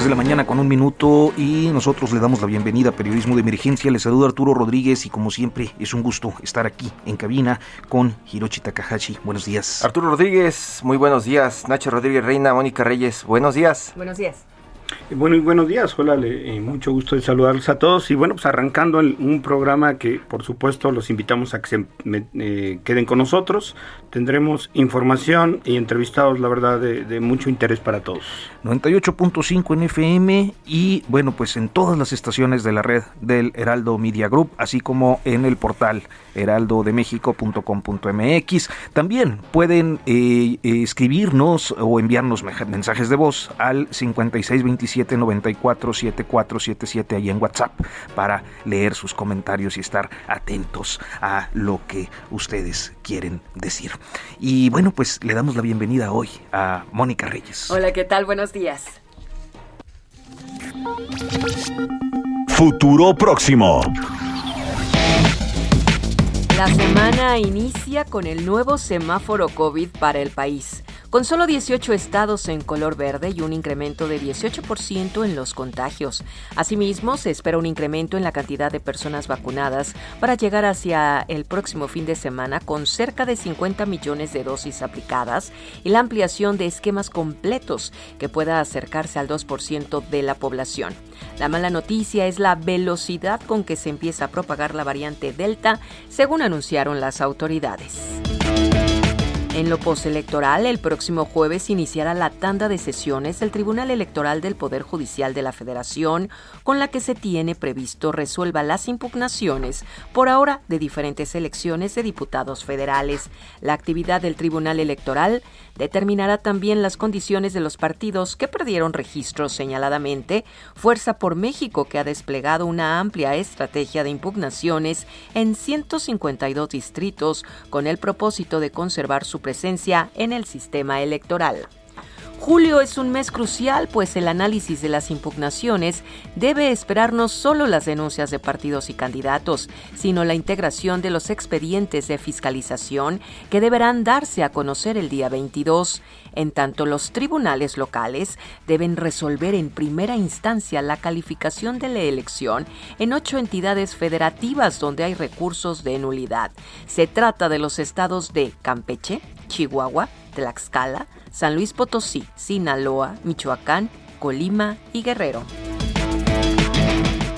10 de la mañana con un minuto y nosotros le damos la bienvenida a Periodismo de Emergencia. Les saluda Arturo Rodríguez y como siempre es un gusto estar aquí en cabina con Hiroshi Takahashi. Buenos días. Arturo Rodríguez, muy buenos días. Nacho Rodríguez Reina, Mónica Reyes, buenos días. Buenos días. Bueno, y buenos días, hola, eh, mucho gusto de saludarlos a todos. Y bueno, pues arrancando el- un programa que por supuesto los invitamos a que se eh, queden con nosotros. Tendremos información y entrevistados, la verdad, de, de mucho interés para todos. 98.5 en FM y bueno, pues en todas las estaciones de la red del Heraldo Media Group, así como en el portal heraldodemexico.com.mx. También pueden eh, eh, escribirnos o enviarnos mensajes de voz al 5627-947477 ahí en WhatsApp para leer sus comentarios y estar atentos a lo que ustedes quieren decir. Y bueno, pues le damos la bienvenida hoy a Mónica Reyes. Hola, ¿qué tal? Buenos días. Futuro próximo. La semana inicia con el nuevo semáforo COVID para el país. Con solo 18 estados en color verde y un incremento de 18% en los contagios. Asimismo, se espera un incremento en la cantidad de personas vacunadas para llegar hacia el próximo fin de semana con cerca de 50 millones de dosis aplicadas y la ampliación de esquemas completos que pueda acercarse al 2% de la población. La mala noticia es la velocidad con que se empieza a propagar la variante Delta, según anunciaron las autoridades. En lo postelectoral, el próximo jueves iniciará la tanda de sesiones del Tribunal Electoral del Poder Judicial de la Federación, con la que se tiene previsto resuelva las impugnaciones por ahora de diferentes elecciones de diputados federales. La actividad del Tribunal Electoral determinará también las condiciones de los partidos que perdieron registros señaladamente, Fuerza por México, que ha desplegado una amplia estrategia de impugnaciones en 152 distritos con el propósito de conservar su presencia en el sistema electoral. Julio es un mes crucial, pues el análisis de las impugnaciones debe esperar no solo las denuncias de partidos y candidatos, sino la integración de los expedientes de fiscalización que deberán darse a conocer el día 22. En tanto, los tribunales locales deben resolver en primera instancia la calificación de la elección en ocho entidades federativas donde hay recursos de nulidad. Se trata de los estados de Campeche, Chihuahua, Tlaxcala, San Luis Potosí, Sinaloa, Michoacán, Colima y Guerrero.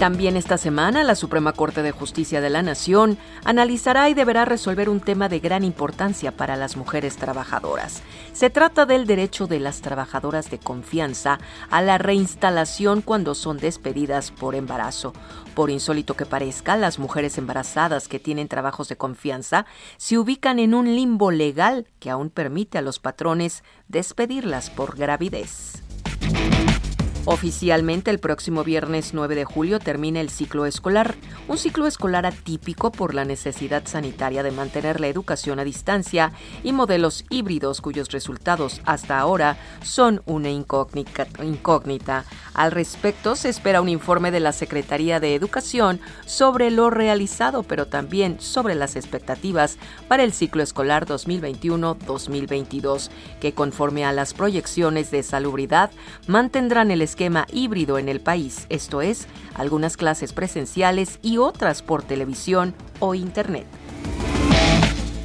También esta semana la Suprema Corte de Justicia de la Nación analizará y deberá resolver un tema de gran importancia para las mujeres trabajadoras. Se trata del derecho de las trabajadoras de confianza a la reinstalación cuando son despedidas por embarazo. Por insólito que parezca, las mujeres embarazadas que tienen trabajos de confianza se ubican en un limbo legal que aún permite a los patrones despedirlas por gravidez. Oficialmente el próximo viernes 9 de julio termina el ciclo escolar, un ciclo escolar atípico por la necesidad sanitaria de mantener la educación a distancia y modelos híbridos cuyos resultados hasta ahora son una incógnita. Al respecto se espera un informe de la Secretaría de Educación sobre lo realizado, pero también sobre las expectativas para el ciclo escolar 2021-2022, que conforme a las proyecciones de salubridad mantendrán el esquema híbrido en el país, esto es, algunas clases presenciales y otras por televisión o internet.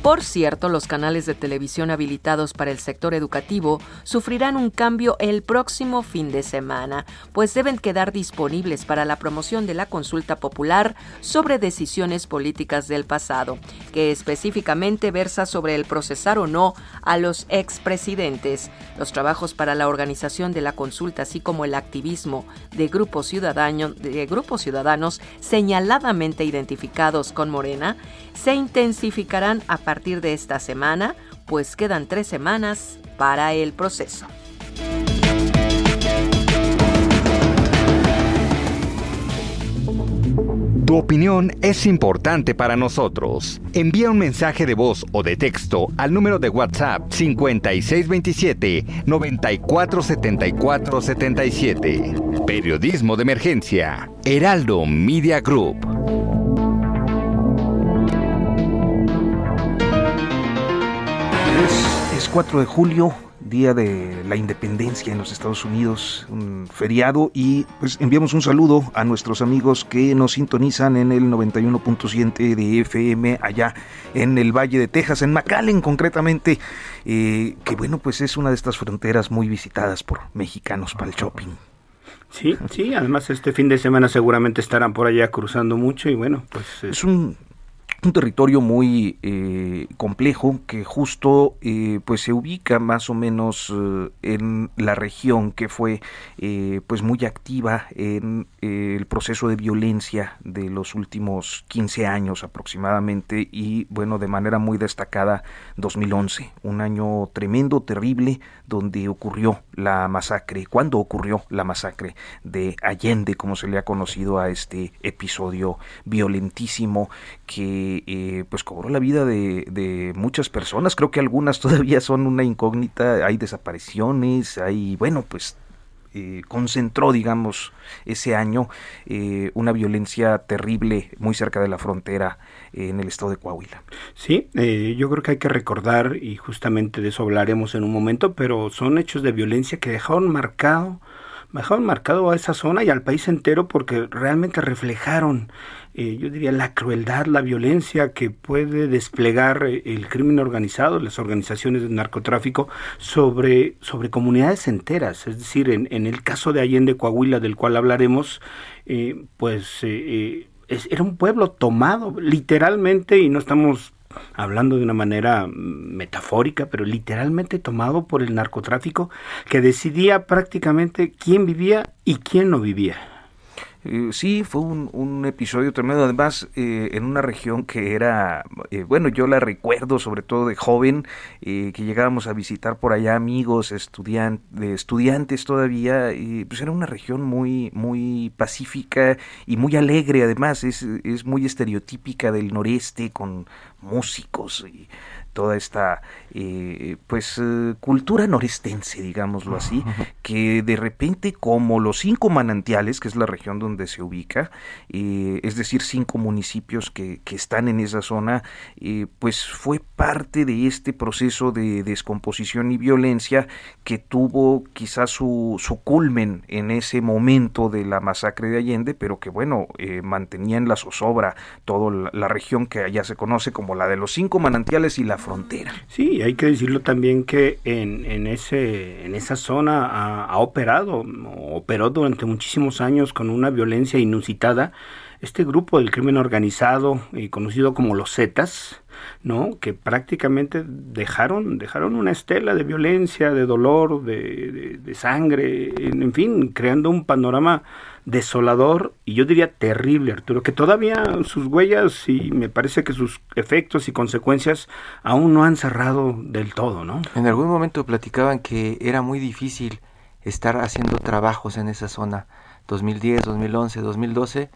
Por cierto, los canales de televisión habilitados para el sector educativo sufrirán un cambio el próximo fin de semana, pues deben quedar disponibles para la promoción de la consulta popular sobre decisiones políticas del pasado, que específicamente versa sobre el procesar o no a los expresidentes. Los trabajos para la organización de la consulta, así como el activismo de grupos, ciudadanos, de grupos ciudadanos señaladamente identificados con Morena, se intensificarán a partir de esta semana, pues quedan tres semanas para el proceso. Tu opinión es importante para nosotros. Envía un mensaje de voz o de texto al número de WhatsApp 5627 947477. Periodismo de emergencia. Heraldo Media Group. Es, 4 de julio, día de la independencia en los Estados Unidos, un feriado, y pues enviamos un saludo a nuestros amigos que nos sintonizan en el 91.7 de FM allá en el Valle de Texas, en McAllen concretamente, eh, que bueno, pues es una de estas fronteras muy visitadas por mexicanos para el shopping. Sí, sí, además este fin de semana seguramente estarán por allá cruzando mucho y bueno, pues... Es un un territorio muy eh, complejo que justo eh, pues se ubica más o menos eh, en la región que fue pues muy activa en el proceso de violencia de los últimos 15 años aproximadamente y bueno de manera muy destacada 2011 un año tremendo terrible donde ocurrió la masacre. Cuando ocurrió la masacre de Allende como se le ha conocido a este episodio violentísimo que eh, pues cobró la vida de, muchas personas. Creo que algunas todavía son una incógnita. Hay desapariciones, hay, bueno, pues eh, concentró, digamos, ese año eh, una violencia terrible muy cerca de la frontera en el estado de Coahuila. Sí, yo creo que hay que recordar, y justamente de eso hablaremos en un momento, pero son hechos de violencia que dejaron marcado dejaron marcado a esa zona y al país entero porque realmente reflejaron eh, yo diría, la crueldad, la violencia que puede desplegar eh, el crimen organizado, las organizaciones de narcotráfico sobre, sobre comunidades enteras. Es decir, en, en el caso de Allende, Coahuila, del cual hablaremos, eh, pues era un pueblo tomado literalmente, y no estamos hablando de una manera metafórica, pero literalmente tomado por el narcotráfico que decidía prácticamente quién vivía y quién no vivía. Eh, sí, fue un, episodio tremendo, además eh, en una región que era, eh, bueno, yo la recuerdo sobre todo de joven, que llegábamos a visitar por allá amigos, estudiantes, todavía, pues era una región muy, muy pacífica y muy alegre, además es, es muy estereotípica del noreste con músicos y toda esta eh, pues eh, cultura norestense, digámoslo así, que de repente como los cinco manantiales, que es la región donde se ubica, eh, es decir, cinco municipios que, que están en esa zona, pues fue parte de este proceso de descomposición y violencia que tuvo quizás su, su culmen en ese momento de la masacre de Allende, pero que bueno, mantenía en la zozobra toda la, la región que allá se conoce como la de los cinco manantiales y la frontera. Sí, hay que decirlo también que en, en, ese, en esa zona ha, operado, operó durante muchísimos años con una violencia inusitada este grupo del crimen organizado y conocido como los Zetas, ¿no? que prácticamente dejaron, dejaron una estela de violencia, de dolor, de, de sangre, en fin, creando un panorama desolador y yo diría terrible, Arturo, que todavía sus huellas y me parece que sus efectos y consecuencias aún no han cerrado del todo, ¿no? En algún momento platicaban que era muy difícil estar haciendo trabajos en esa zona, 2010, 2011, 2012,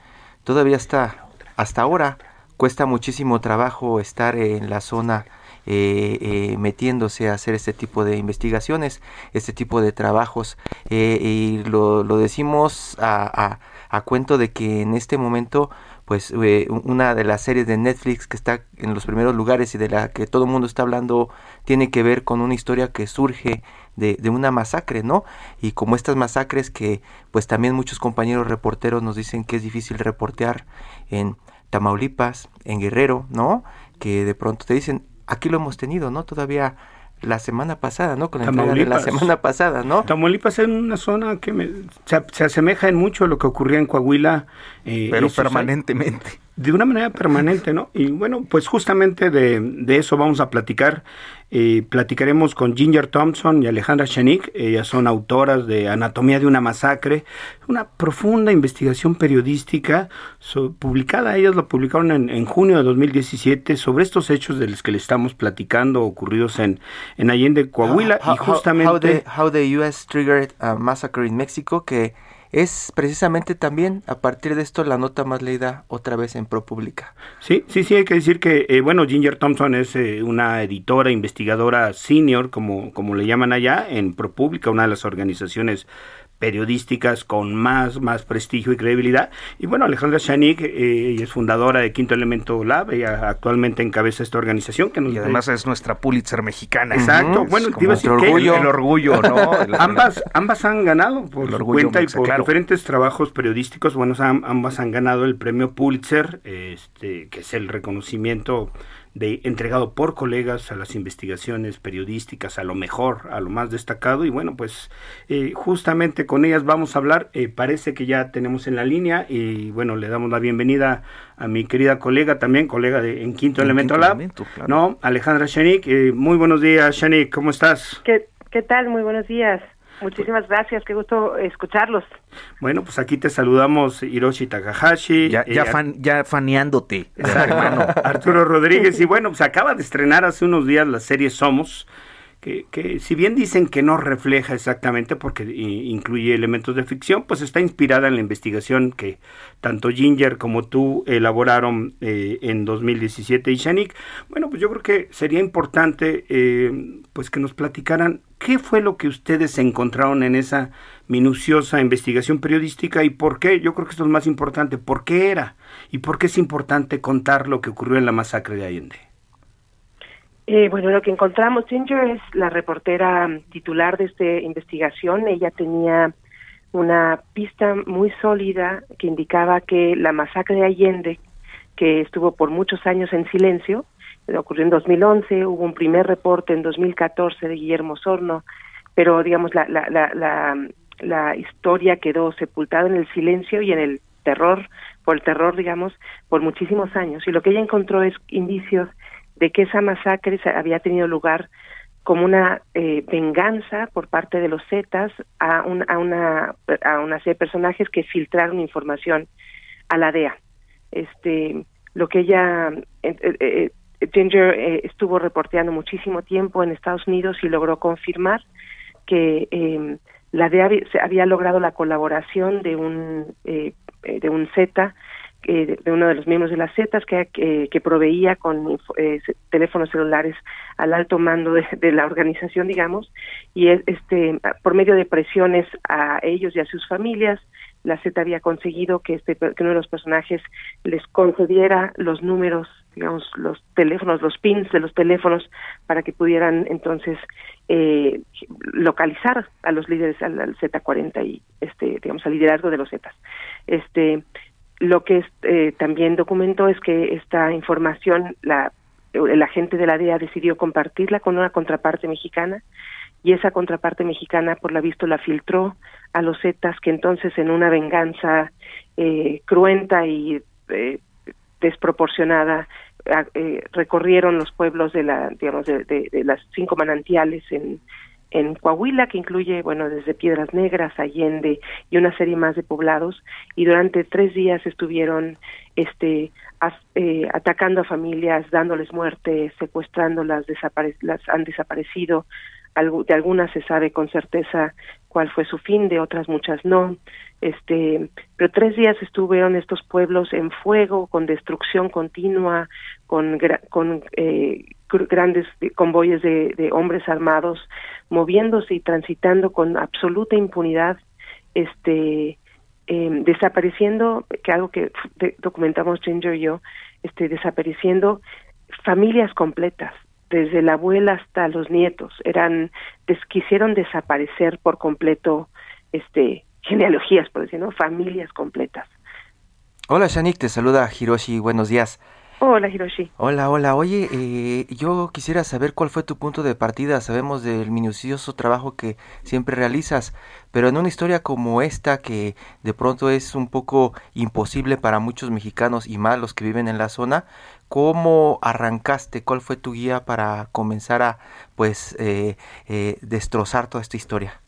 todavía está, hasta ahora cuesta muchísimo trabajo estar en la zona eh, eh, metiéndose a hacer este tipo de investigaciones, este tipo de trabajos. Eh, y lo, lo decimos a, a, cuento de que en este momento pues una de las series de Netflix que está en los primeros lugares y de la que todo el mundo está hablando tiene que ver con una historia que surge de, de, una masacre, ¿no? Y como estas masacres que pues también muchos compañeros reporteros nos dicen que es difícil reportear en Tamaulipas, en Guerrero, ¿no? Que de pronto te dicen, aquí lo hemos tenido, ¿no? Todavía la semana pasada, ¿no? Con la entrega de la semana pasada, ¿no? Tamaulipas es una zona que se, asemeja en mucho a lo que ocurría en Coahuila. Eh, Pero permanentemente de una manera permanente, ¿no? Y bueno, pues justamente de, de eso vamos a platicar. Eh, platicaremos con Ginger Thompson y Alejandra Shanik. Ellas son autoras de Anatomía de una masacre, una profunda investigación periodística publicada. Ellas lo publicaron en, en, junio de 2017 sobre estos hechos de los que le estamos platicando ocurridos en, en Allende, Coahuila. y justamente... How the, how US triggered a massacre in Mexico, que es precisamente también a partir de esto la nota más leída otra vez en ProPublica. Sí, sí, sí, hay que decir que, eh, bueno, Ginger Thompson es eh, una editora, investigadora senior, como, como le llaman allá, en ProPublica, una de las organizaciones periodísticas con más, más prestigio y credibilidad. Y bueno, Alejandra Shanik, eh, es fundadora de Quinto Elemento Lab, ella actualmente encabeza esta organización. Que y además es nuestra Pulitzer mexicana. Exacto, bueno, orgullo. el orgullo, ¿no? ambas, ambas han ganado por su cuenta y por diferentes trabajos periodísticos, bueno, ambas han ganado el premio Pulitzer, este, que es el reconocimiento de entregado por colegas a las investigaciones periodísticas, a lo mejor, a lo más destacado. Y bueno, pues eh, justamente con ellas vamos a hablar. Eh, parece que ya tenemos en la línea y bueno, le damos la bienvenida a mi querida colega también, colega de en Quinto Elemento Lab, ¿no? Alejandra Shanik. Eh, muy buenos días, Shanik, ¿cómo estás? ¿Qué, ¿Qué tal? Muy buenos días. Muchísimas gracias, qué gusto escucharlos. Bueno, pues aquí te saludamos Hiroshi Takahashi. Ya, ya, eh, ya faneándote, hermano. Arturo Rodríguez. Y bueno, pues acaba de estrenar hace unos días la serie Somos, que, que, si bien dicen que no refleja exactamente porque incluye elementos de ficción, pues está inspirada en la investigación que tanto Ginger como tú elaboraron eh, en 2017 y Shanik. Bueno, pues yo creo que sería importante eh, pues que nos platicaran qué fue lo que ustedes encontraron en esa minuciosa investigación periodística y por qué, yo creo que esto es más importante, por qué era y por qué es importante contar lo que ocurrió en la masacre de Allende. Eh, bueno, lo que encontramos, Ginger es la reportera titular de esta investigación. Ella tenía una pista muy sólida que indicaba que la masacre de Allende, que estuvo por muchos años en silencio, ocurrió en 2011, hubo un primer reporte en 2014 de Guillermo Sorno, pero digamos la, la, la, la, historia quedó sepultada en el silencio y en el terror, por el terror, digamos, por muchísimos años. Y lo que ella encontró es indicios de que esa masacre había tenido lugar como una eh, venganza por parte de los Zetas a, un, a, una, a una serie de personajes que filtraron información a la DEA. Este, lo que ella eh, eh, Ginger eh, estuvo reporteando muchísimo tiempo en Estados Unidos y logró confirmar que eh, la DEA había logrado la colaboración de un eh, de un Z de uno de los miembros de las Zetas que, proveía con teléfonos celulares al alto mando de, la organización, digamos, y este por medio de presiones a ellos y a sus familias, la Z había conseguido que este que uno de los personajes les concediera los números digamos, los teléfonos, los pins de los teléfonos para que pudieran entonces eh, localizar a los líderes al, Z40 y este, digamos, al liderazgo de los Zetas. Este, lo que eh, también documentó es que esta información, la, el agente de la DEA decidió compartirla con una contraparte mexicana y esa contraparte mexicana, por la visto, la filtró a los Zetas que entonces en una venganza eh, cruenta y eh, desproporcionada eh, recorrieron los pueblos de la digamos de, de, las cinco manantiales en en Coahuila que incluye bueno desde Piedras Negras Allende y una serie más de poblados. Y durante tres días estuvieron este eh, atacando a familias dándoles muerte secuestrándolas las han desaparecido de algunas se sabe con certeza cuál fue su fin, de otras muchas no. Este, pero tres días estuvieron estos pueblos en fuego, con destrucción continua, con, con eh, grandes convoyes de, hombres armados moviéndose y transitando con absoluta impunidad, este, eh, desapareciendo, que algo que documentamos Ginger y yo, este, desapareciendo familias completas, desde la abuela hasta los nietos, eran quisieron desaparecer por completo este genealogías, por decir, ¿no? familias completas. Hola Shanik, te saluda Hiroshi, buenos días. Hola, Hiroshi. Hola, hola. Oye, eh, yo quisiera saber cuál fue tu punto de partida. Sabemos del minucioso trabajo que siempre realizas, pero en una historia como esta, que de pronto es un poco imposible para muchos mexicanos y más los que viven en la zona, ¿cómo arrancaste? ¿Cuál fue tu guía para comenzar a, pues, eh, eh, destrozar toda esta historia?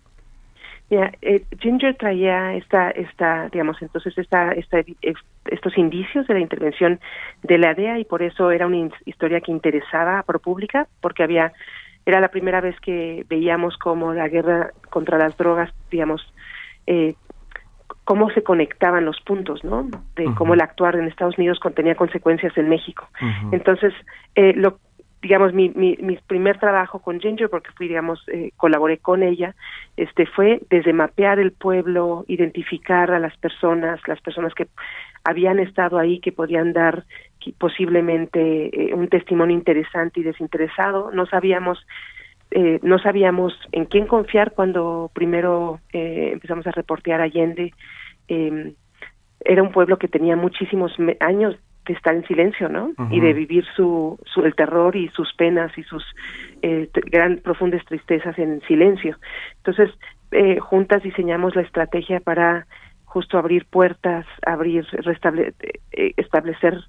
Eh, Ginger traía esta, esta, digamos, entonces esta, estos indicios de la intervención de la DEA y por eso era una historia que interesaba a ProPublica, porque había, era la primera vez que veíamos cómo la guerra contra las drogas, digamos, eh, cómo se conectaban los puntos, ¿no? De cómo el actuar en Estados Unidos contenía consecuencias en México. Entonces, eh, lo digamos, mi, mi, mi, primer trabajo con Ginger, porque fui, digamos, eh, colaboré con ella, este, fue desde mapear el pueblo, identificar a las personas, las personas que habían estado ahí, que podían dar posiblemente eh, un testimonio interesante y desinteresado. No sabíamos, eh, no sabíamos en quién confiar cuando primero empezamos a reportear Allende. Em, era un pueblo que tenía muchísimos años de estar en silencio, ¿no? Y de vivir su, su, el terror y sus penas y sus eh, gran profundas tristezas en silencio. Entonces, eh, juntas diseñamos la estrategia para justo abrir puertas, abrir, restable, eh, establecer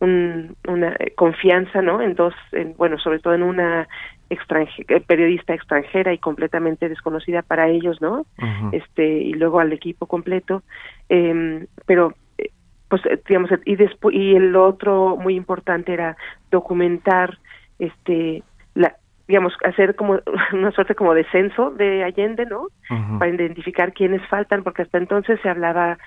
un, una confianza, ¿no? En dos, en, bueno, sobre todo en una extranjera, periodista extranjera y completamente desconocida para ellos, ¿no? Este y luego al equipo completo, eh, pero pues eh, digamos y después y el otro muy importante era documentar este la digamos hacer como una suerte como de censo de Allende no para identificar quiénes faltan porque hasta entonces se hablaba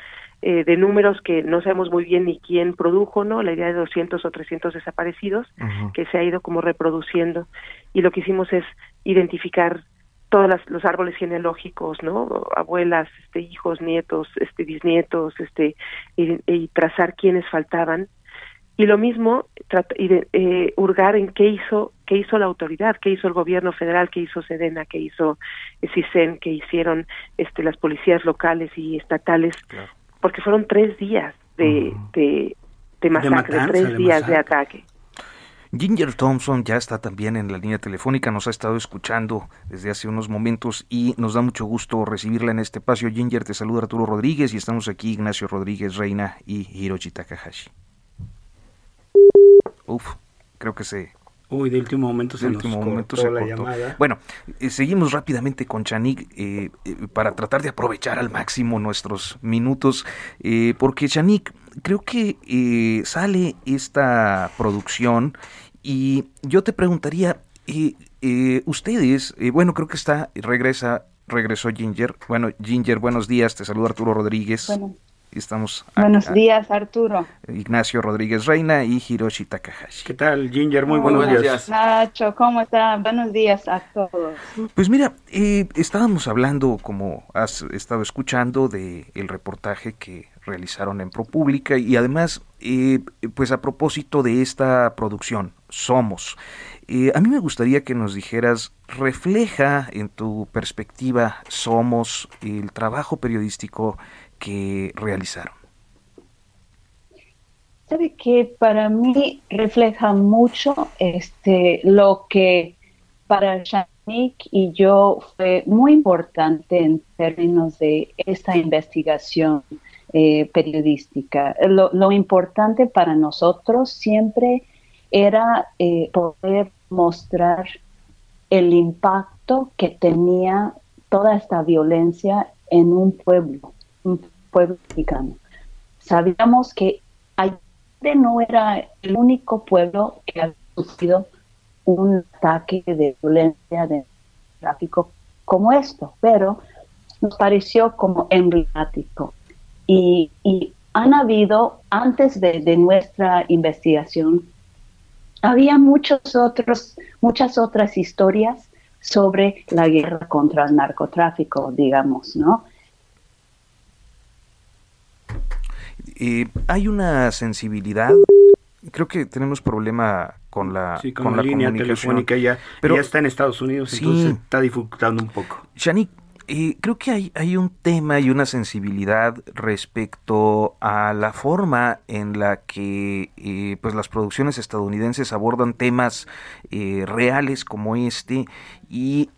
eh, de números que no sabemos muy bien ni quién produjo no la idea de 200 o 300 desaparecidos que se ha ido como reproduciendo y lo que hicimos es identificar todos los árboles genealógicos, ¿no? Abuelas, este, hijos, nietos, este, bisnietos, este, y, trazar quiénes faltaban. Y lo mismo, y de, eh, hurgar en qué hizo, qué hizo la autoridad, qué hizo el gobierno federal, qué hizo Sedena, qué hizo CISEN, qué hicieron este, las policías locales y estatales, porque fueron tres días de, de, de masacre, tres días de ataque. Ginger Thompson ya está también en la línea telefónica, nos ha estado escuchando desde hace unos momentos y nos da mucho gusto recibirla en este espacio. Ginger, te saluda Arturo Rodríguez y estamos aquí Ignacio Rodríguez Reina y Hiroshi Takahashi. Uf, creo que se Uy, de último momento se último momento se la llamada. Bueno, eh, seguimos rápidamente con Chanik eh, eh, para tratar de aprovechar al máximo nuestros minutos, porque Chanik, creo que sale esta producción y yo te preguntaría, ustedes, bueno, creo que está, regresa, regresó Ginger. Bueno, Ginger, buenos días, te saluda Arturo Rodríguez. Estamos buenos días, Arturo. Ignacio Rodríguez Reina y Hiroshi Takahashi. ¿Qué tal, Ginger? Muy, buenos, días. Nacho, ¿cómo está? Buenos días a todos. Pues mira, eh, estábamos hablando, como has estado escuchando, de el reportaje que realizaron en ProPública y además, eh, pues a propósito de esta producción, Somos. Eh, a mí me gustaría que nos dijeras, refleja en tu perspectiva Somos el trabajo periodístico que realizaron? Sabe que para mí refleja mucho este lo que para Shanik y yo fue muy importante en términos de esta investigación eh, periodística. Lo, importante para nosotros siempre era eh, poder mostrar el impacto que tenía toda esta violencia en un pueblo un pueblo mexicano. Sabíamos que Allende no era el único pueblo que había sufrido un ataque de violencia de tráfico como esto, pero nos pareció como emblemático. Y, han habido, antes de, de, nuestra investigación, había muchos otros, muchas otras historias sobre la guerra contra el narcotráfico, digamos, ¿no? Eh, hay una sensibilidad. Creo que tenemos problema con la, con, con la, línea telefónica ya, pero ya está en Estados Unidos, entonces está dificultando un poco. Shani, Eh, creo que hay, hay un tema y una sensibilidad respecto a la forma en la que eh, pues las producciones estadounidenses abordan temas eh, reales como este y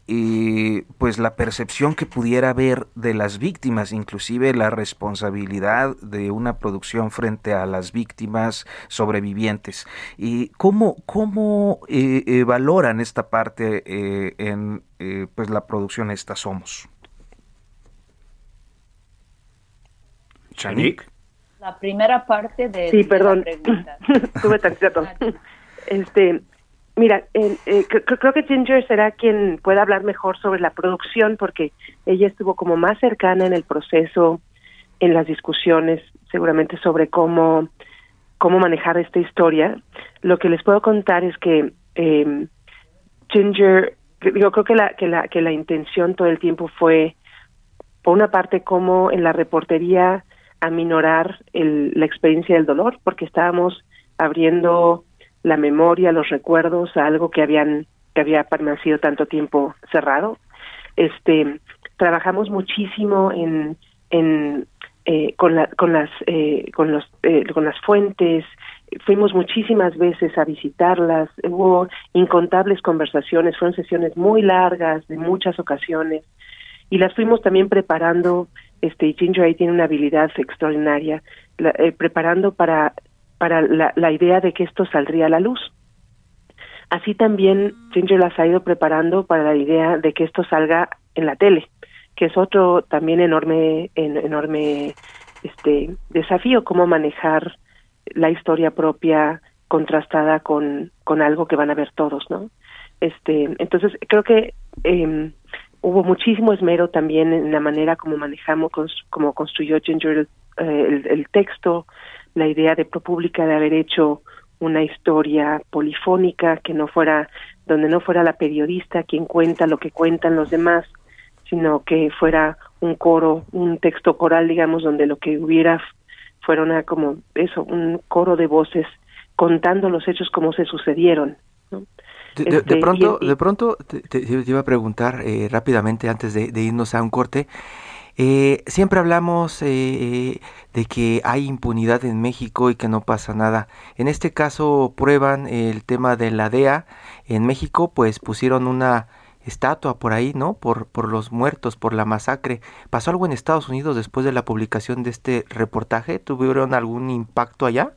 pues la percepción que pudiera haber de las víctimas, inclusive la responsabilidad de una producción frente a las víctimas sobrevivientes. y ¿Cómo, cómo valoran esta parte en pues la producción esta Somos? La primera parte de sí, perdón. Tuve Este, mira, eh, creo que Ginger será quien pueda hablar mejor sobre la producción porque ella estuvo como más cercana en el proceso, en las discusiones, seguramente sobre cómo cómo manejar esta historia. Lo que les puedo contar es que eh, Ginger, yo creo que la que la que la intención todo el tiempo fue por una parte cómo en la reportería aminorar el, la experiencia del dolor porque estábamos abriendo la memoria, los recuerdos algo que habían que había permanecido tanto tiempo cerrado. Este trabajamos muchísimo en en eh, con, la, con las eh, con los eh, con las fuentes. Fuimos muchísimas veces a visitarlas. Hubo incontables conversaciones fueron sesiones muy largas de muchas ocasiones. Y las fuimos también preparando este Ginger ahí tiene una habilidad extraordinaria eh, preparando para para la, idea de que esto saldría a la luz. Así también Ginger las ha ido preparando para la idea de que esto salga en la tele que es otro también enorme en, enorme este desafío cómo manejar la historia propia contrastada con con algo que van a ver todos no este entonces creo que eh, hubo muchísimo esmero también en la manera como manejamos, como construyó Ginger eh, el, texto, la idea de ProPublica de haber hecho una historia polifónica que no fuera, donde no fuera la periodista quien cuenta lo que cuentan los demás, sino que fuera un coro, un texto coral, digamos, donde lo que hubiera fuera una como eso, un coro de voces contando los hechos como se sucedieron. ¿no? De, este, pronto, de pronto te, iba a preguntar eh, rápidamente antes de, irnos a un corte. Eh, siempre hablamos eh, de que hay impunidad en México y que no pasa nada. En este caso prueban el tema de la DEA. En México pues pusieron una estatua por ahí, ¿no? Por, por los muertos, por la masacre. ¿Pasó algo en Estados Unidos después de la publicación de este reportaje? ¿Tuvieron algún impacto allá?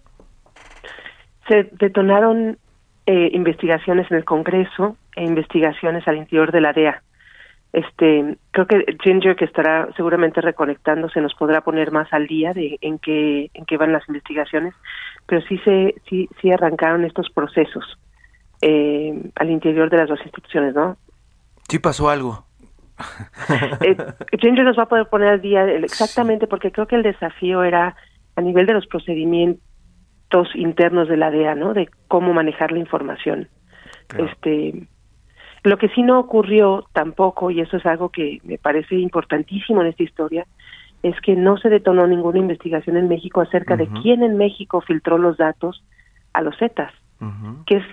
Se detonaron eh, investigaciones en el Congreso e investigaciones al interior de la DEA. Este, creo que Ginger, que estará seguramente reconectándose, nos podrá poner más al día de en qué en qué van las investigaciones, pero sí se sí sí arrancaron estos procesos eh, al interior de las dos instituciones, ¿no? Sí pasó algo. eh, Ginger nos va a poder poner al día exactamente porque creo que el desafío era a nivel de los procedimientos internos de la DEA, ¿no? De cómo manejar la información. Este, lo que sí no ocurrió tampoco, y eso es algo que me parece importantísimo en esta historia, es que no se detonó ninguna investigación en México acerca de quién en México filtró los datos a los Zetas, que es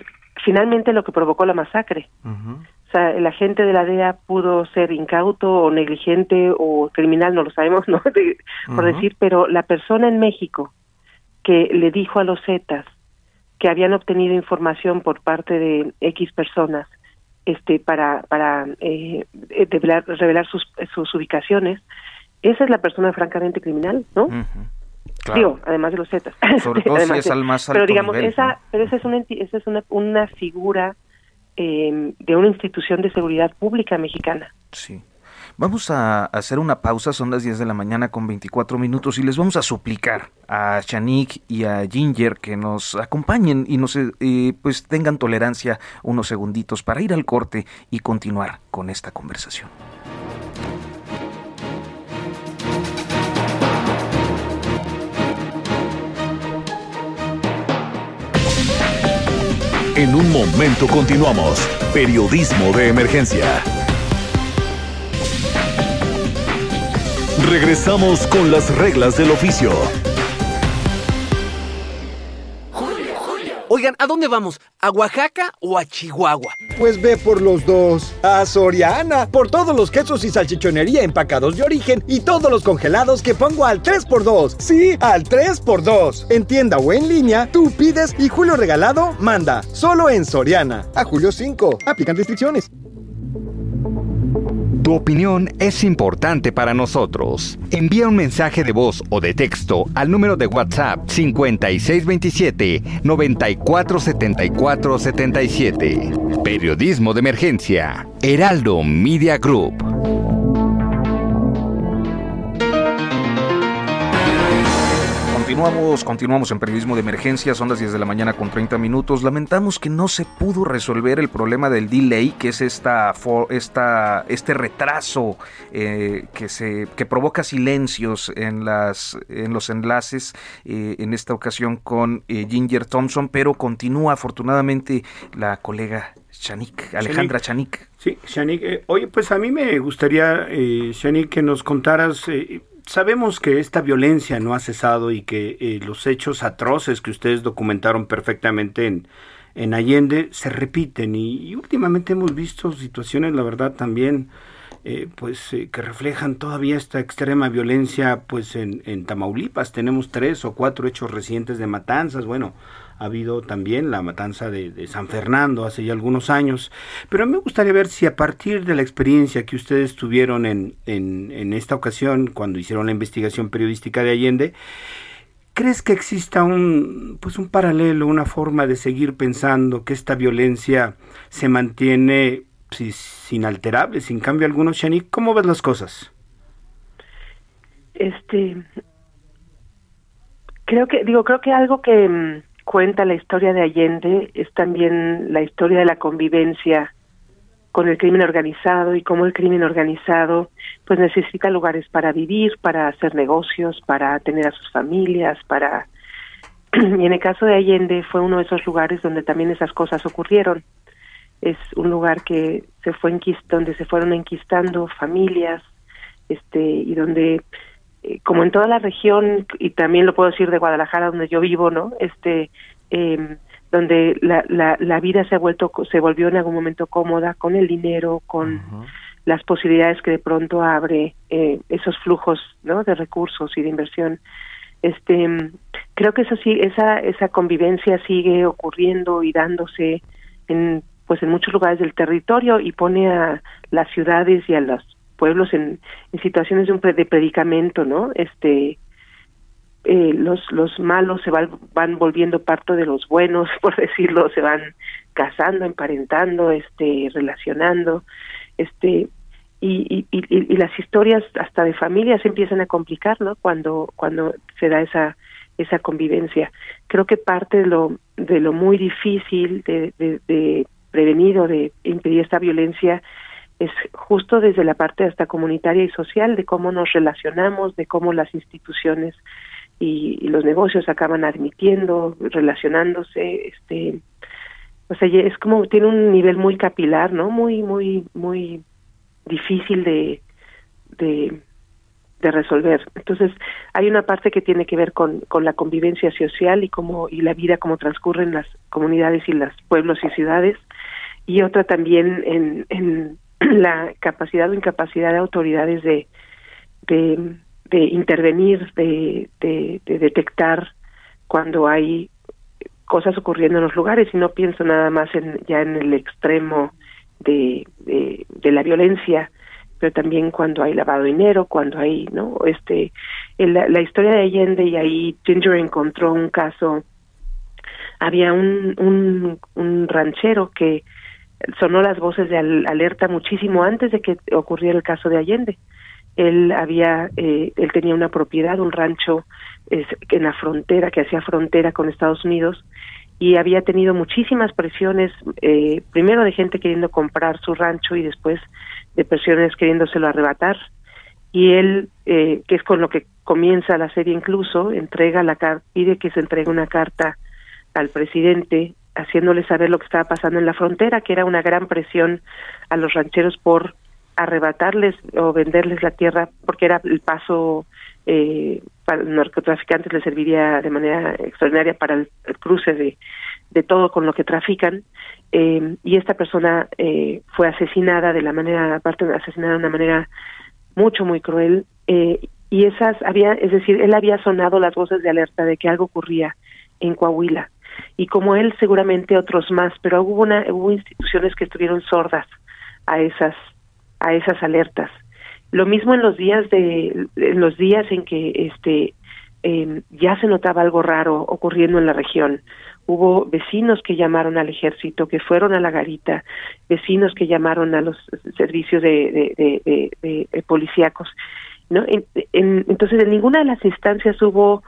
finalmente lo que provocó la masacre. O sea, el agente de la DEA pudo ser incauto o negligente o criminal, no lo sabemos, ¿no? por decir, pero la persona en México que le dijo a los Zetas que habían obtenido información por parte de X personas este para para eh, revelar, sus, sus ubicaciones esa es la persona francamente criminal no Digo, además de los Zetas. Sobre todo si es al más alto pero digamos esa pero esa es una esa es una, una figura eh, de una institución de seguridad pública mexicana. Sí Vamos a hacer una pausa, son las 10 de la mañana con 24 minutos y les vamos a suplicar a Chanik y a Ginger que nos acompañen y nos eh, pues tengan tolerancia unos segunditos para ir al corte y continuar con esta conversación. En un momento continuamos. Periodismo de emergencia. Regresamos con las reglas del oficio. Julio, Julio. Oigan, ¿a dónde vamos? ¿A Oaxaca o a Chihuahua? Pues ve por los dos. A Soriana, por todos los quesos y salchichonería empacados de origen y todos los congelados que pongo al 3x2. Sí, al 3x2. En tienda o en línea, tú pides y Julio Regalado manda. Solo en Soriana. A julio 5. Aplican restricciones. Tu opinión es importante para nosotros. Envía un mensaje de voz o de texto al número de WhatsApp 5627 947477. Periodismo de emergencia. Heraldo Media Group. Continuamos, continuamos en periodismo de emergencia, son las 10 de la mañana con 30 minutos. Lamentamos que no se pudo resolver el problema del delay, que es esta, esta este retraso eh, que se que provoca silencios en las en los enlaces. Eh, en esta ocasión con eh, Ginger Thompson, pero continúa afortunadamente la colega Shanik, Alejandra Chanik. Sí, Shanik. oye, pues a mí me gustaría, Shanik, que nos contaras Sabemos que esta violencia no ha cesado y que eh, los hechos atroces que ustedes documentaron perfectamente en, en Allende se repiten y, últimamente hemos visto situaciones, la verdad, también eh, pues eh, que reflejan todavía esta extrema violencia pues en, en Tamaulipas. Tenemos tres o cuatro hechos recientes de matanzas, bueno, ha habido también la matanza de, San Fernando hace ya algunos años, pero me gustaría ver si a partir de la experiencia que ustedes tuvieron en, en, esta ocasión, cuando hicieron la investigación periodística de Allende, ¿crees que exista un, pues un paralelo, una forma de seguir pensando que esta violencia se mantiene sin alterable, sin cambio alguno? Shani, ¿cómo ves las cosas? Este, creo que, digo, creo que algo que mm, cuenta la historia de Allende es también la historia de la convivencia con el crimen organizado y cómo el crimen organizado pues necesita lugares para vivir, para hacer negocios, para tener a sus familias, para y en el caso de Allende fue uno de esos lugares donde también esas cosas ocurrieron. Es un lugar que se fue donde se fueron enquistando familias, este y donde eh, como en toda la región y también lo puedo decir de Guadalajara donde yo vivo no este eh, donde la, la, la, vida se ha vuelto se volvió en algún momento cómoda con el dinero con las posibilidades que de pronto abre eh, esos flujos no de recursos y de inversión. Este creo que eso sí esa esa convivencia sigue ocurriendo y dándose en pues en muchos lugares del territorio y pone a las ciudades y a los pueblos en, en situaciones de, un de predicamento, ¿no? Este, eh, los los malos se van, van volviendo parte de los buenos, por decirlo, se van casando, emparentando, este, relacionando, este, y, y, y, las historias hasta de familias empiezan a complicar, ¿no? Cuando cuando se da esa esa convivencia. Creo que parte de lo de lo muy difícil de, de, de prevenir o de impedir esta violencia es justo desde la parte hasta comunitaria y social de cómo nos relacionamos, de cómo las instituciones y, los negocios acaban admitiendo, relacionándose, este, o sea, es como tiene un nivel muy capilar, ¿no? Muy, muy, muy difícil de, de, resolver. Entonces, hay una parte que tiene que ver con, con la convivencia social y cómo y la vida como transcurre en las comunidades y los pueblos y ciudades, y otra también en, en la capacidad o incapacidad de autoridades de, de, intervenir, de, de, detectar cuando hay cosas ocurriendo en los lugares y no pienso nada más en, ya en el extremo de, de, de la violencia, pero también cuando hay lavado de dinero, cuando hay, ¿no? Este, la, la historia de Allende y ahí Ginger encontró un caso, había un, un, un ranchero que sonó las voces de alerta muchísimo antes de que ocurriera el caso de Allende. Él había, eh, él tenía una propiedad, un rancho en la frontera, que hacía frontera con Estados Unidos, y había tenido muchísimas presiones, eh, primero de gente queriendo comprar su rancho y después de presiones queriéndoselo arrebatar. Y él, eh, que es con lo que comienza la serie incluso, entrega la pide que se entregue una carta al presidente haciéndole saber lo que estaba pasando en la frontera, que era una gran presión a los rancheros por arrebatarles o venderles la tierra, porque era el paso eh, para los narcotraficantes les serviría de manera extraordinaria para el, cruce de, de, todo con lo que trafican. Eh, y esta persona eh, fue asesinada de la manera, aparte asesinada de una manera mucho, muy cruel. Eh, y esas había, es decir, él había sonado las voces de alerta de que algo ocurría en Coahuila. Y como él, seguramente otros más, pero hubo, una, hubo instituciones que estuvieron sordas a esas, a esas alertas. Lo mismo en los días de, en los días en que este eh, ya se notaba algo raro ocurriendo en la región. Hubo vecinos que llamaron al ejército, que fueron a la garita, vecinos que llamaron a los servicios de, de, de, policíacos. ¿no? entonces, en ninguna de las instancias hubo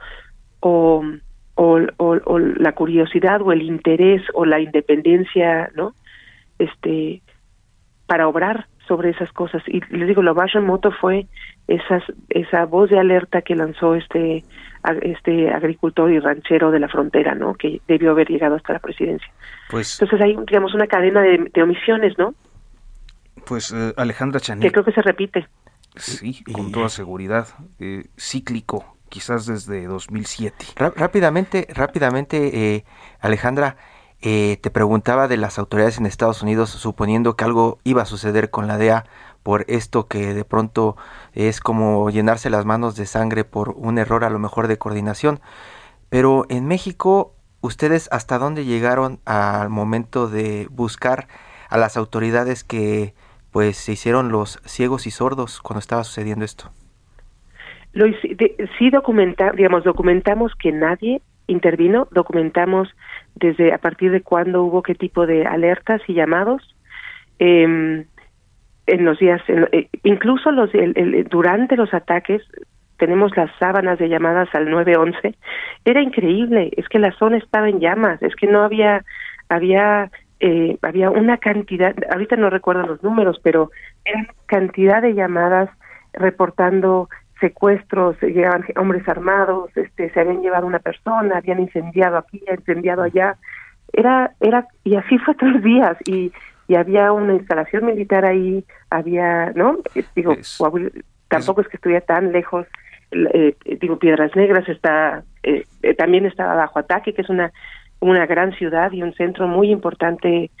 o, o, o, la curiosidad o el interés o la independencia, ¿no? Este, para obrar sobre esas cosas. Y les digo, la Moto fue esas, esa voz de alerta que lanzó este, este agricultor y ranchero de la frontera, ¿no? Que debió haber llegado hasta la presidencia. Pues, Entonces hay, digamos, una cadena de, omisiones, ¿no? Pues eh, Alejandra Chaní. Que creo que se repite. Sí, con toda seguridad. Eh, cíclico, quizás desde 2007. rápidamente, rápidamente, eh, Alejandra, eh, te preguntaba de las autoridades en Estados Unidos, suponiendo que algo iba a suceder con la DEA por esto que de pronto es como llenarse las manos de sangre por un error a lo mejor de coordinación. Pero en México, ¿ustedes hasta dónde llegaron al momento de buscar a las autoridades que pues se hicieron los ciegos y sordos cuando estaba sucediendo esto? Lo, sí documentar, digamos, documentamos que nadie intervino, documentamos desde a partir de cuándo hubo qué tipo de alertas y llamados. Eh, en los días, eh, incluso los durante los ataques, tenemos las sábanas de llamadas al 911. Era increíble, es que la zona estaba en llamas, es que no había, había, eh, había una cantidad, ahorita no recuerdo los números, pero era cantidad de llamadas reportando secuestros, llegaban hombres armados, este, se habían llevado una persona, habían incendiado aquí, incendiado allá. Era, era, y así fue tres días, y, y había una instalación militar ahí, había, ¿no? Eh, digo, tampoco es que estuviera tan lejos, eh, digo, Piedras Negras está, eh, también estaba bajo ataque, que es una, una gran ciudad y un centro muy importante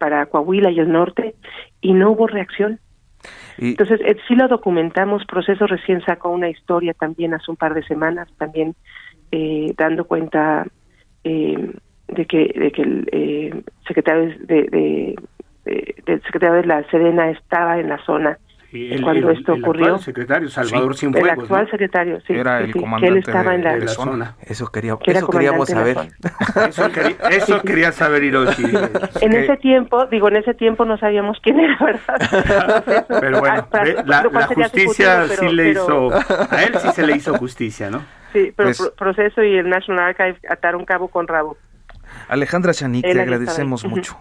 para Coahuila y el norte, y no hubo reacción entonces, eh, sí lo documentamos, Proceso recién sacó una historia también hace un par de semanas, también eh, dando cuenta eh, de que, de que el secretario de, de, del secretario de la Sedena estaba en la zona cuando esto ocurrió. El secretario Salvador Cienfuegos. El actual secretario, sí. Era el comandante que él estaba en la, zona. Eso, quería, eso queríamos saber. eso, quería, eso quería saber Hiroshi. En ese tiempo, digo, en ese tiempo no sabíamos quién era, ¿verdad? pero bueno, la, la justicia sí le hizo, a él sí se le hizo justicia, ¿no? Sí, pero pues, Proceso y el National Archive ataron cabo con rabo. Alejandra Chanik, te agradecemos mucho.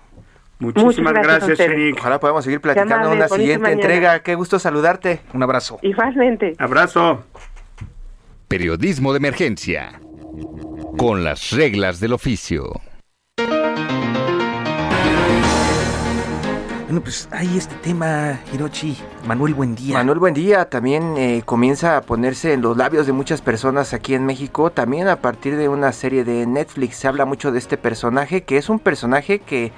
Muchísimas gracias, gracias Ojalá podamos seguir platicando en una siguiente entrega. Qué gusto saludarte. Un abrazo. Igualmente. Abrazo. Periodismo de emergencia. Con las reglas del oficio. Bueno, pues hay este tema, Hirochi. Manuel Buendía. Manuel Buendía también eh, comienza a ponerse en los labios de muchas personas aquí en México. También a partir de una serie de Netflix se habla mucho de este personaje, que es un personaje que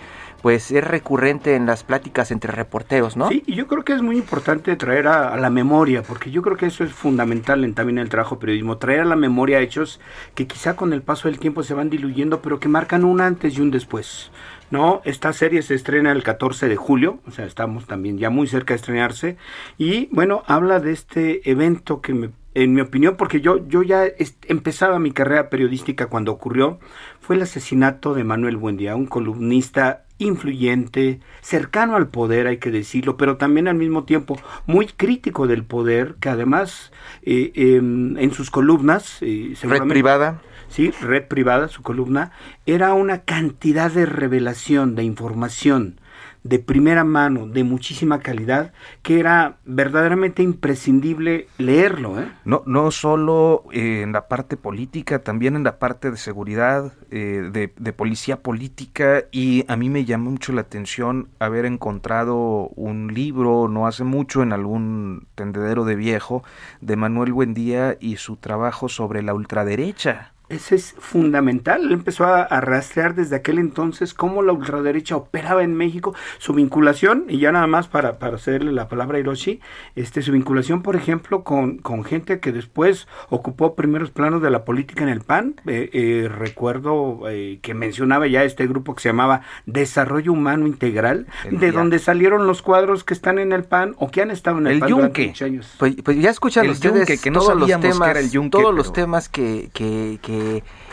pues es recurrente en las pláticas entre reporteros, ¿no? Sí, y yo creo que es muy importante traer a, la memoria, porque yo creo que eso es fundamental en, también en el trabajo periodismo, traer a la memoria hechos que quizá con el paso del tiempo se van diluyendo, pero que marcan un antes y un después. ¿no? Esta serie se estrena el 14 de julio, o sea, estamos también ya muy cerca de estrenarse, y bueno, habla de este evento que me en mi opinión, porque yo, yo ya empezaba mi carrera periodística cuando ocurrió, fue el asesinato de Manuel Buendía, un columnista influyente, cercano al poder, hay que decirlo, pero también al mismo tiempo muy crítico del poder, que además eh, em, en sus columnas... Eh, red privada. Sí, red privada, su columna, era una cantidad de revelación, de información, de primera mano, de muchísima calidad, que era verdaderamente imprescindible leerlo. ¿eh? No, no solo eh, en la parte política, también en la parte de seguridad, eh, de, de, policía política, y a mí me llamó mucho la atención haber encontrado un libro no hace mucho en algún tendedero de viejo de Manuel Buendía y su trabajo sobre la ultraderecha. Ese es fundamental. Él empezó a, rastrear desde aquel entonces cómo la ultraderecha operaba en México, su vinculación, y ya nada más para, para hacerle la palabra a Hiroshi, este, su vinculación, por ejemplo, con, con gente que después ocupó primeros planos de la política en el PAN. Eh, eh, recuerdo eh, que mencionaba ya este grupo que se llamaba Desarrollo Humano Integral, de donde salieron los cuadros que están en el PAN o que han estado en el, PAN durante muchos años. Pues, pues, ya escuchan ustedes que no todos los temas, que todos los temas que, que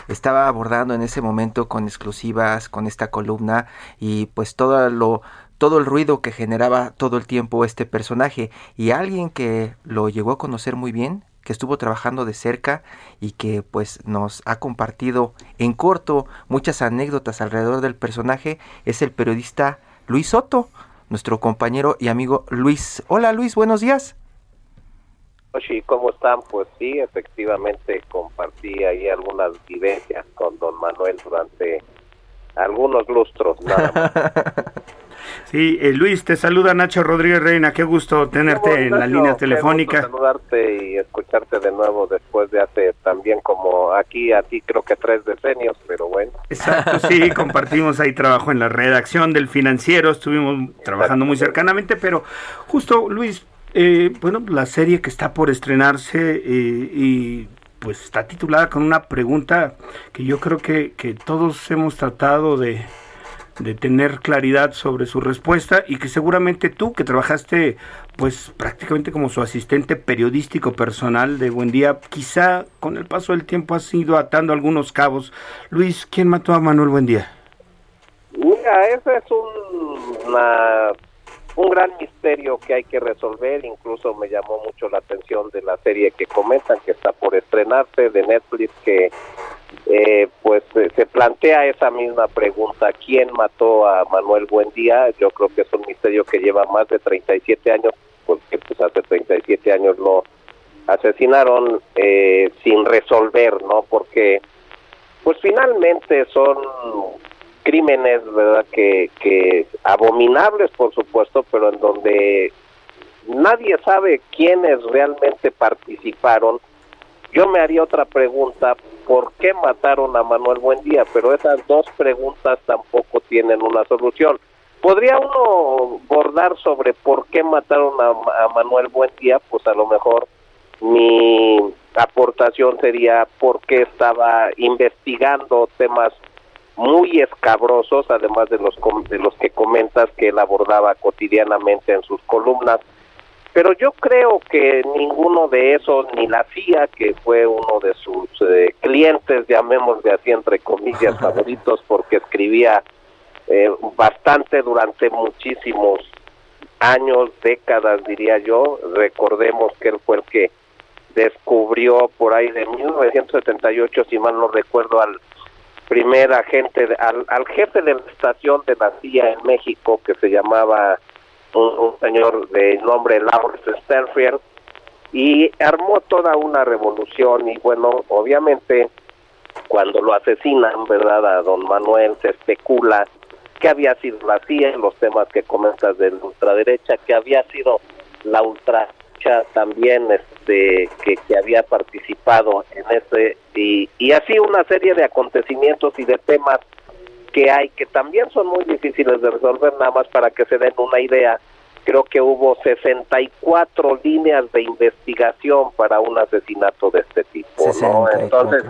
estaba abordando en ese momento con exclusivas, con esta columna y pues todo lo todo el ruido que generaba todo el tiempo este personaje y alguien que lo llegó a conocer muy bien, que estuvo trabajando de cerca y que pues nos ha compartido en corto muchas anécdotas alrededor del personaje es el periodista Luis Soto, nuestro compañero y amigo Luis. Hola Luis, buenos días. Sí, ¿cómo están? Pues sí, efectivamente compartí ahí algunas vivencias con don Manuel durante algunos lustros, nada más. Sí, eh, Luis, te saluda Nacho Rodríguez Reina, qué gusto tenerte en la línea telefónica. Qué saludarte y escucharte de nuevo después de hace también como aquí a ti creo que tres decenios, pero bueno. Exacto, sí, compartimos ahí trabajo en la redacción del financiero, estuvimos trabajando muy cercanamente, pero justo Luis, eh, bueno, la serie que está por estrenarse eh, y pues está titulada con una pregunta que yo creo que, que todos hemos tratado de, de, tener claridad sobre su respuesta y que seguramente tú que trabajaste pues prácticamente como su asistente periodístico personal de Buen Día, quizá con el paso del tiempo has ido atando algunos cabos. Luis, ¿quién mató a Manuel Buendía? Mira, esa es un, una un gran misterio que hay que resolver, incluso me llamó mucho la atención de la serie que comentan que está por estrenarse de Netflix que eh, pues eh, se plantea esa misma pregunta, ¿quién mató a Manuel Buendía? Yo creo que es un misterio que lleva más de 37 años, porque pues hace 37 años lo asesinaron eh, sin resolver, ¿no? Porque pues finalmente son crímenes, ¿verdad? Que, que abominables, por supuesto, pero en donde nadie sabe quiénes realmente participaron. Yo me haría otra pregunta, ¿por qué mataron a Manuel Buendía? Pero esas dos preguntas tampoco tienen una solución. ¿Podría uno bordar sobre por qué mataron a, a Manuel Buendía? Pues a lo mejor mi aportación sería por qué estaba investigando temas muy escabrosos, además de los, de los que comentas que él abordaba cotidianamente en sus columnas. Pero yo creo que ninguno de esos, ni la CIA, que fue uno de sus eh, clientes, llamémosle así entre comillas, favoritos, porque escribía eh, bastante durante muchísimos años, décadas diría yo. Recordemos que él fue el que descubrió por ahí de 1978, si mal no recuerdo, al primer agente, al, al, jefe de la estación de la CIA en México, que se llamaba un, señor de nombre Lawrence Stanfield, y armó toda una revolución y bueno, obviamente cuando lo asesinan, ¿verdad? A don Manuel se especula que había sido la CIA en los temas que comentas de la ultraderecha, que había sido la ultra también este que, que había participado en ese y, y así una serie de acontecimientos y de temas que hay que también son muy difíciles de resolver nada más para que se den una idea creo que hubo 64 líneas de investigación para un asesinato de este tipo ¿no? entonces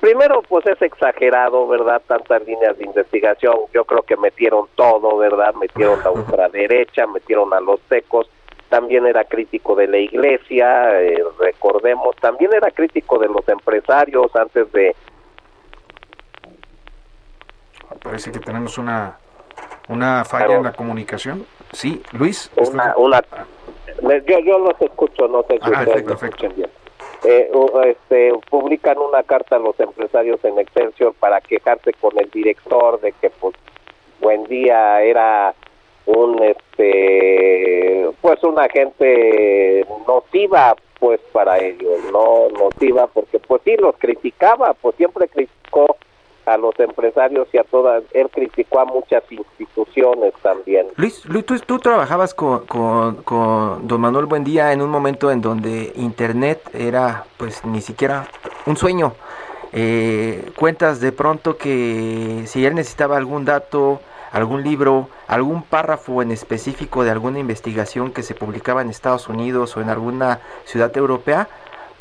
primero pues es exagerado verdad tantas líneas de investigación yo creo que metieron todo verdad metieron la ultraderecha metieron a los secos también era crítico de la iglesia, eh, recordemos, también era crítico de los empresarios antes de... Parece que tenemos una, una falla en la comunicación. Sí, Luis. Una, una, yo, yo los escucho, no sé si ah, ustedes escuchan bien. Eh, este, publican una carta a los empresarios en Excelsior para quejarse con el director de que pues buen día era un este pues una gente nociva pues para ellos no nociva porque pues sí los criticaba pues siempre criticó a los empresarios y a todas él criticó a muchas instituciones también. Luis, Luis tú, trabajabas con, con, con don Manuel Buendía en un momento en donde internet era pues ni siquiera un sueño. Eh, cuentas de pronto que si él necesitaba algún dato algún libro, algún párrafo en específico de alguna investigación que se publicaba en Estados Unidos o en alguna ciudad europea,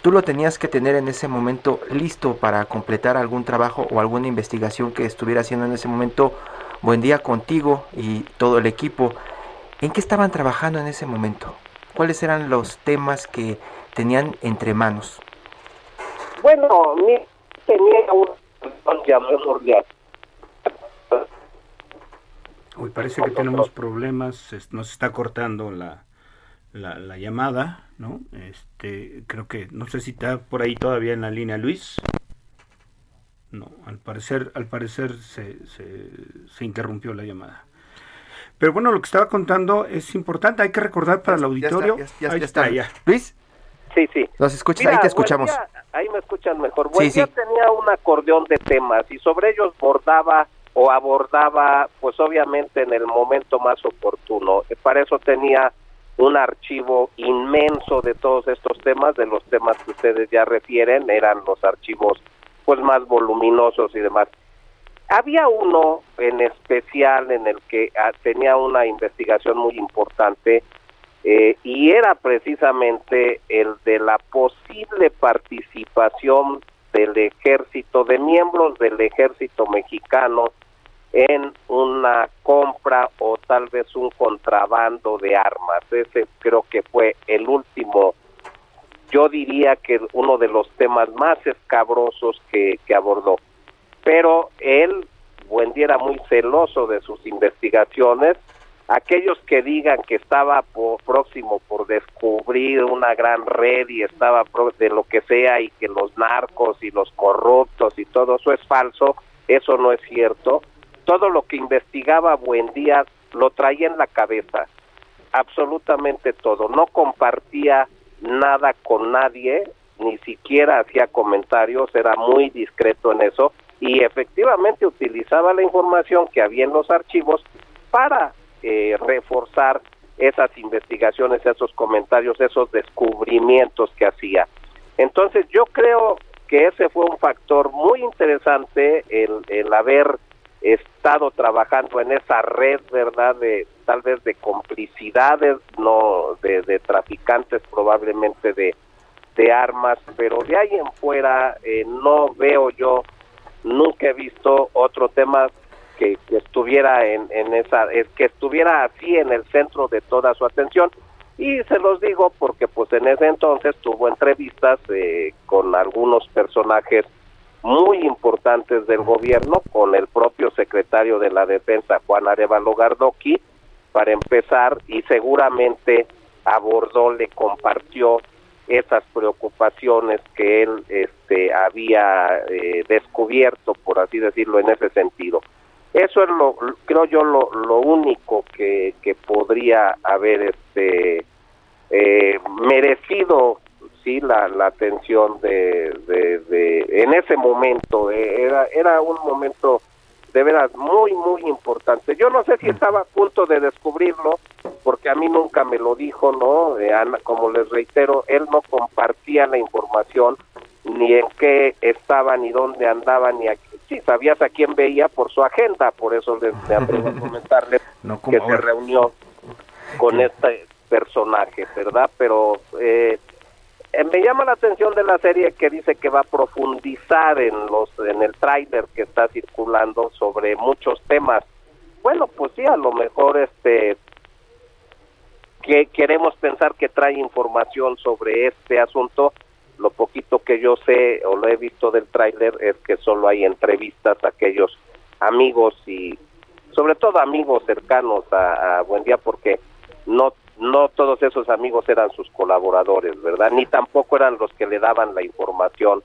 tú lo tenías que tener en ese momento listo para completar algún trabajo o alguna investigación que estuviera haciendo en ese momento. Buen día contigo y todo el equipo. ¿En qué estaban trabajando en ese momento? ¿Cuáles eran los temas que tenían entre manos? Bueno, mi, tenía un Uy, parece que tenemos problemas, nos está cortando la, la, llamada, ¿no? Este, creo que, no sé si está por ahí todavía en la línea Luis. No, al parecer, al parecer se, se, se interrumpió la llamada. Pero bueno, lo que estaba contando es importante, hay que recordar para el auditorio. Ya está, ya, está, ya. Luis. Sí, sí. Nos escuchas, ahí te escuchamos. ahí me escuchan mejor. Buen sí, tenía un acordeón de temas y sobre ellos bordaba o abordaba, pues obviamente en el momento más oportuno. Para eso tenía un archivo inmenso de todos estos temas, de los temas que ustedes ya refieren, eran los archivos pues más voluminosos y demás. Había uno en especial en el que ah, tenía una investigación muy importante eh, y era precisamente el de la posible participación del ejército, de miembros del ejército mexicano en una compra o tal vez un contrabando de armas. Ese creo que fue el último, yo diría que uno de los temas más escabrosos que, abordó. Pero él, Buendía, era muy celoso de sus investigaciones. Aquellos que digan que estaba próximo por descubrir una gran red y estaba de lo que sea y que los narcos y los corruptos y todo eso es falso, eso no es cierto todo lo que investigaba Buendía lo traía en la cabeza, absolutamente todo, no compartía nada con nadie, ni siquiera hacía comentarios, era muy discreto en eso y efectivamente utilizaba la información que había en los archivos para eh, reforzar esas investigaciones, esos comentarios, esos descubrimientos que hacía. Entonces yo creo que ese fue un factor muy interesante el, el haber estado trabajando en esa red, ¿verdad? De tal vez de complicidades, no de, traficantes probablemente de, de armas, pero de ahí en fuera eh, no veo yo, nunca he visto otro tema que, estuviera en, en esa, es que estuviera así en el centro de toda su atención. Y se los digo porque pues en ese entonces tuvo entrevistas eh, con algunos personajes muy importantes del gobierno con el propio secretario de la defensa Juan Arevalo Gardoqui para empezar y seguramente abordó le compartió esas preocupaciones que él este había eh, descubierto por así decirlo en ese sentido. Eso es lo creo yo lo, lo único que, que podría haber este eh, merecido sí la, la atención de, de, en ese momento eh, era era un momento de veras muy muy importante. Yo no sé si estaba a punto de descubrirlo porque a mí nunca me lo dijo no eh, como les reitero él no compartía la información ni en qué estaba ni dónde andaba ni a sí sabías a quién veía por su agenda por eso les me atrevo a comentarles que se reunió con este personaje verdad pero eh, eh, me llama la atención de la serie que dice que va a profundizar en los en el tráiler que está circulando sobre muchos temas. Bueno, pues sí, a lo mejor este que queremos pensar que trae información sobre este asunto. Lo poquito que yo sé o lo he visto del tráiler es que solo hay entrevistas a aquellos amigos y sobre todo amigos cercanos a, a Buendía porque no no todos esos amigos eran sus colaboradores, ¿verdad? Ni tampoco eran los que le daban la información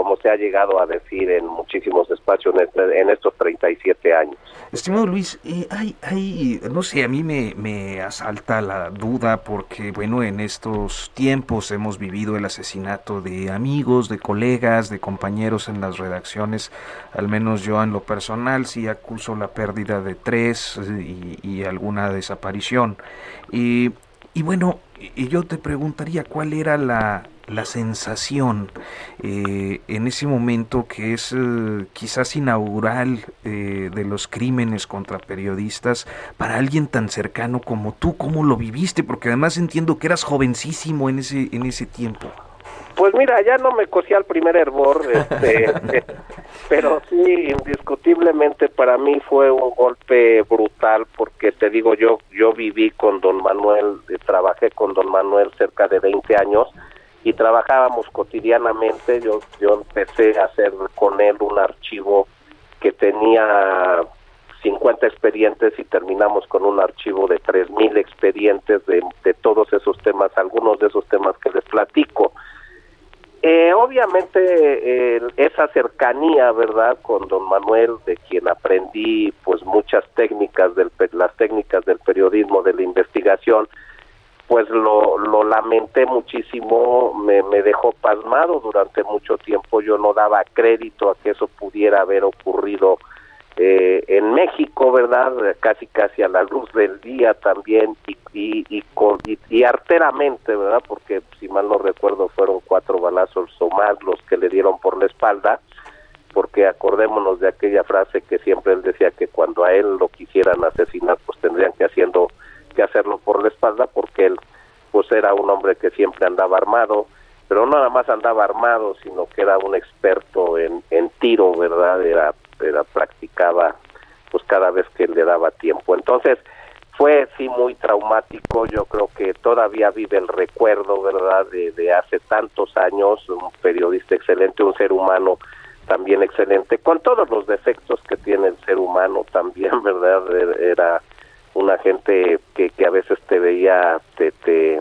como se ha llegado a decir en muchísimos espacios en, este, en estos 37 años. Estimado Luis, eh, hay, hay, no sé, a mí me, me asalta la duda porque, bueno, en estos tiempos hemos vivido el asesinato de amigos, de colegas, de compañeros en las redacciones, al menos yo en lo personal sí acuso la pérdida de tres y, y alguna desaparición. Y, y bueno, y yo te preguntaría cuál era la, la sensación eh, en ese momento que es eh, quizás inaugural eh, de los crímenes contra periodistas para alguien tan cercano como tú, ¿cómo lo viviste? Porque además entiendo que eras jovencísimo en ese, en ese tiempo. Pues mira, ya no me cosía el primer hervor, este, pero sí, indiscutiblemente para mí fue un golpe brutal porque te digo, yo yo viví con don Manuel, trabajé con don Manuel cerca de 20 años y trabajábamos cotidianamente. Yo, yo empecé a hacer con él un archivo que tenía 50 expedientes y terminamos con un archivo de 3.000 expedientes de, de todos esos temas, algunos de esos temas que les platico. Eh, obviamente esa cercanía, ¿verdad? Con don Manuel, de quien aprendí pues muchas técnicas, del, las técnicas del periodismo, de la investigación, pues lo, lo lamenté muchísimo, me, me dejó pasmado durante mucho tiempo, yo no daba crédito a que eso pudiera haber ocurrido eh, en México, ¿verdad? Casi casi a la luz del día también y, y, y, con, y, arteramente, ¿verdad? Porque si mal no recuerdo fueron cuatro balazos o más los que le dieron por la espalda, porque acordémonos de aquella frase que siempre él decía que cuando a él lo quisieran asesinar, pues tendrían que haciendo hacerlo por la espalda porque él pues era un hombre que siempre andaba armado, pero no nada más andaba armado, sino que era un experto en, en tiro, ¿verdad? Era, era practicaba pues cada vez que le daba tiempo. Entonces, fue sí muy traumático, yo creo que todavía vive el recuerdo, ¿verdad?, de, de hace tantos años, un periodista excelente, un ser humano también excelente, con todos los defectos que tiene el ser humano también, ¿verdad? Era una gente que, que a veces te veía te, te,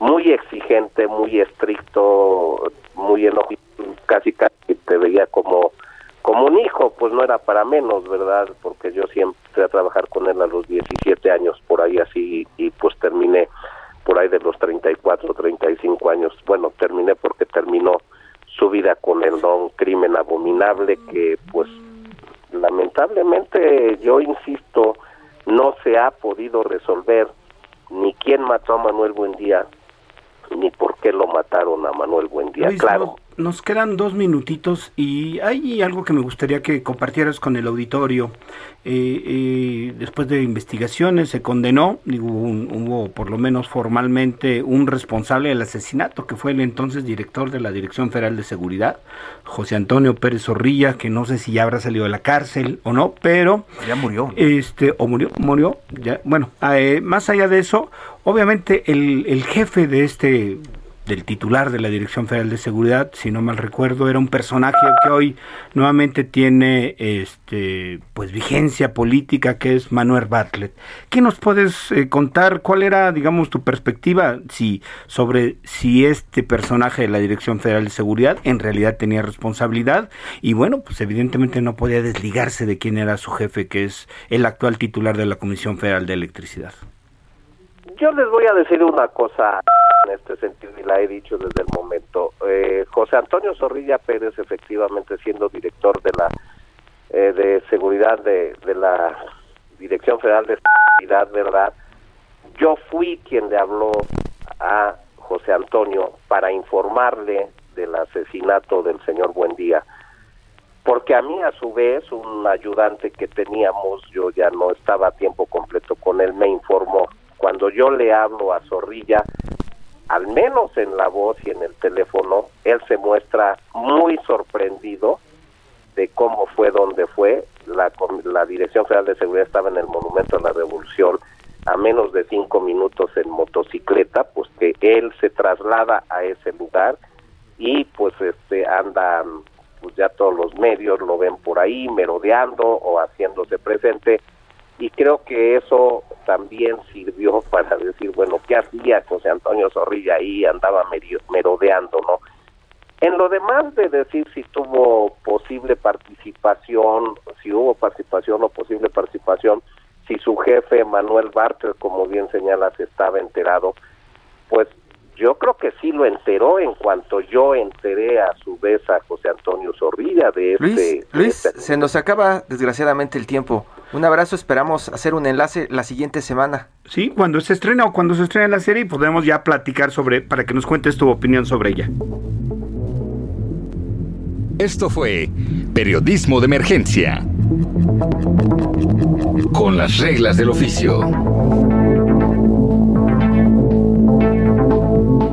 muy exigente, muy estricto, muy enojado, casi casi te veía como como un hijo, pues no era para menos, ¿verdad? Porque yo siempre fui a trabajar con él a los 17 años, por ahí así, y pues terminé por ahí de los 34, 35 años. Bueno, terminé porque terminó su vida con el don crimen abominable que pues lamentablemente yo insisto no se ha podido resolver ni quién mató a Manuel Buendía ni por qué lo mataron a Manuel Buendía. claro. Nos quedan dos minutitos y hay algo que me gustaría que compartieras con el auditorio. Eh, eh, después de investigaciones se condenó, digo, hubo por lo menos formalmente un responsable del asesinato, que fue el entonces director de la Dirección Federal de Seguridad, José Antonio Pérez Zorrilla, que no sé si ya habrá salido de la cárcel o no, pero... Ya murió. Este, o murió, murió, ya, bueno, eh, más allá de eso, obviamente el, el jefe de este del titular de la Dirección Federal de Seguridad, si no mal recuerdo, era un personaje que hoy nuevamente tiene este pues vigencia política que es Manuel Bartlett. ¿Qué nos puedes eh, contar cuál era, digamos, tu perspectiva si sobre si este personaje de la Dirección Federal de Seguridad en realidad tenía responsabilidad y bueno, pues evidentemente no podía desligarse de quién era su jefe que es el actual titular de la Comisión Federal de Electricidad? Yo les voy a decir una cosa en este sentido y la he dicho desde el momento. Eh, José Antonio Zorrilla Pérez, efectivamente siendo director de la eh, de seguridad de, de la Dirección Federal de Seguridad, ¿verdad? Yo fui quien le habló a José Antonio para informarle del asesinato del señor Buendía porque a mí a su vez un ayudante que teníamos, yo ya no estaba a tiempo completo con él, me informó. Cuando yo le hablo a Zorrilla, al menos en la voz y en el teléfono, él se muestra muy sorprendido de cómo fue, dónde fue. La, la Dirección Federal de Seguridad estaba en el Monumento de la Revolución a menos de cinco minutos en motocicleta, pues que él se traslada a ese lugar y pues este anda pues ya todos los medios lo ven por ahí merodeando o haciéndose presente y creo que eso también sirvió para decir, bueno, ¿qué hacía José Antonio Zorrilla ahí? Andaba merodeando, ¿no? En lo demás de decir si tuvo posible participación, si hubo participación o posible participación, si su jefe Manuel Barter, como bien señalas, estaba enterado, pues yo creo que sí lo enteró en cuanto yo enteré a su vez a José Antonio Zorrilla de este... Luis, este se nos acaba desgraciadamente el tiempo. Un abrazo, esperamos hacer un enlace la siguiente semana. Sí, cuando se estrena o cuando se estrena la serie podemos ya platicar sobre, para que nos cuentes tu opinión sobre ella. Esto fue Periodismo de Emergencia. Con las reglas del oficio.